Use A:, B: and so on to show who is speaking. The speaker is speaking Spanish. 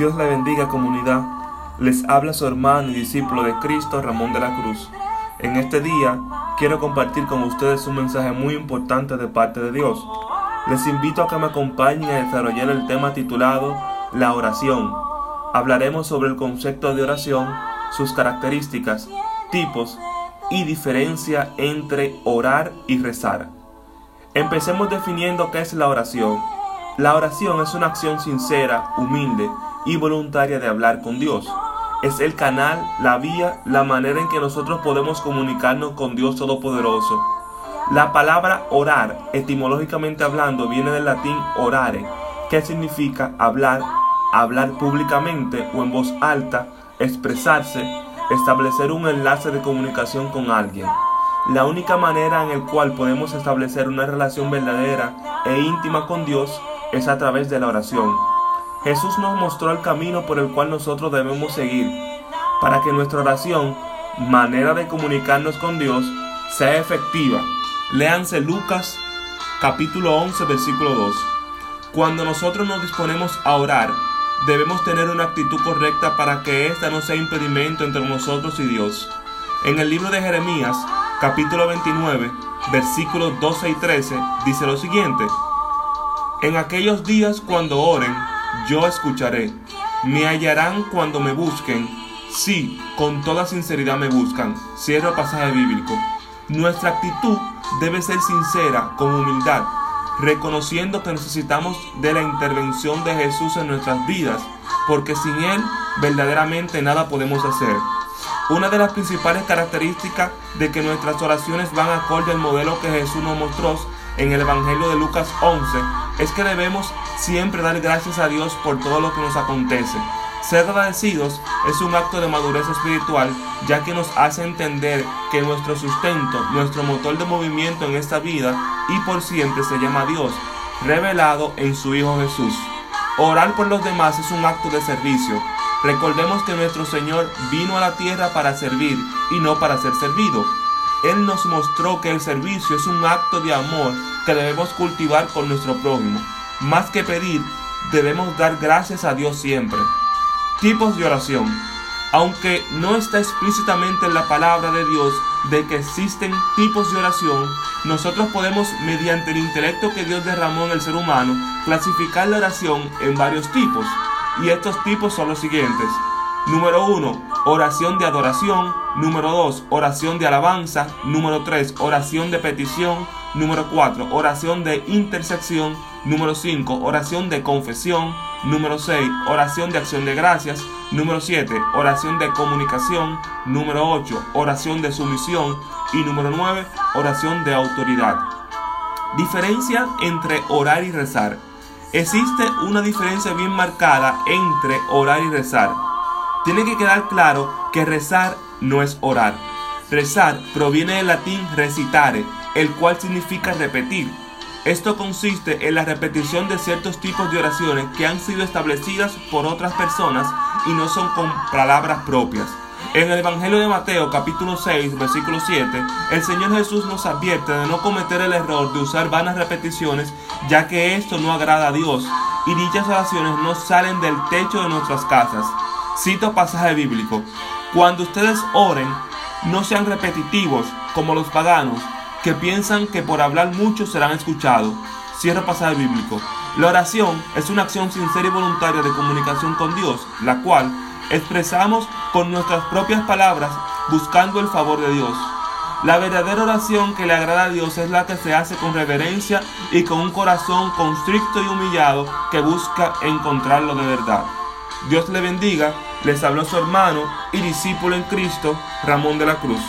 A: Dios le bendiga comunidad. Les habla su hermano y discípulo de Cristo, Ramón de la Cruz. En este día quiero compartir con ustedes un mensaje muy importante de parte de Dios. Les invito a que me acompañen a desarrollar el tema titulado La oración. Hablaremos sobre el concepto de oración, sus características, tipos y diferencia entre orar y rezar. Empecemos definiendo qué es la oración. La oración es una acción sincera, humilde y voluntaria de hablar con Dios. Es el canal, la vía, la manera en que nosotros podemos comunicarnos con Dios Todopoderoso. La palabra orar, etimológicamente hablando, viene del latín orare, que significa hablar, hablar públicamente o en voz alta, expresarse, establecer un enlace de comunicación con alguien. La única manera en la cual podemos establecer una relación verdadera e íntima con Dios es a través de la oración. Jesús nos mostró el camino por el cual nosotros debemos seguir para que nuestra oración, manera de comunicarnos con Dios, sea efectiva. Léanse Lucas capítulo 11 versículo 2. Cuando nosotros nos disponemos a orar, debemos tener una actitud correcta para que ésta no sea impedimento entre nosotros y Dios. En el libro de Jeremías, capítulo 29, versículos 12 y 13, dice lo siguiente. En aquellos días cuando oren, yo escucharé. Me hallarán cuando me busquen. Sí, con toda sinceridad me buscan. Cierro pasaje bíblico. Nuestra actitud debe ser sincera, con humildad, reconociendo que necesitamos de la intervención de Jesús en nuestras vidas, porque sin Él verdaderamente nada podemos hacer. Una de las principales características de que nuestras oraciones van acorde al modelo que Jesús nos mostró en el Evangelio de Lucas 11 es que debemos siempre dar gracias a Dios por todo lo que nos acontece. Ser agradecidos es un acto de madurez espiritual ya que nos hace entender que nuestro sustento, nuestro motor de movimiento en esta vida y por siempre se llama Dios, revelado en su Hijo Jesús. Orar por los demás es un acto de servicio. Recordemos que nuestro Señor vino a la tierra para servir y no para ser servido. Él nos mostró que el servicio es un acto de amor que debemos cultivar con nuestro prójimo. Más que pedir, debemos dar gracias a Dios siempre. Tipos de oración. Aunque no está explícitamente en la palabra de Dios de que existen tipos de oración, nosotros podemos, mediante el intelecto que Dios derramó en el ser humano, clasificar la oración en varios tipos. Y estos tipos son los siguientes. Número 1. Oración de adoración. Número 2. Oración de alabanza. Número 3. Oración de petición. Número 4. Oración de intersección. Número 5. Oración de confesión. Número 6. Oración de acción de gracias. Número 7. Oración de comunicación. Número 8. Oración de sumisión. Y número 9. Oración de autoridad. Diferencia entre orar y rezar. Existe una diferencia bien marcada entre orar y rezar. Tiene que quedar claro que rezar no es orar. Rezar proviene del latín recitare, el cual significa repetir. Esto consiste en la repetición de ciertos tipos de oraciones que han sido establecidas por otras personas y no son con palabras propias. En el Evangelio de Mateo capítulo 6 versículo 7, el Señor Jesús nos advierte de no cometer el error de usar vanas repeticiones, ya que esto no agrada a Dios y dichas oraciones no salen del techo de nuestras casas. Cito pasaje bíblico. Cuando ustedes oren, no sean repetitivos como los paganos, que piensan que por hablar mucho serán escuchados. Cierro pasaje bíblico. La oración es una acción sincera y voluntaria de comunicación con Dios, la cual expresamos con nuestras propias palabras buscando el favor de Dios. La verdadera oración que le agrada a Dios es la que se hace con reverencia y con un corazón constricto y humillado que busca encontrarlo de verdad. Dios le bendiga, les habló su hermano y discípulo en Cristo, Ramón de la Cruz.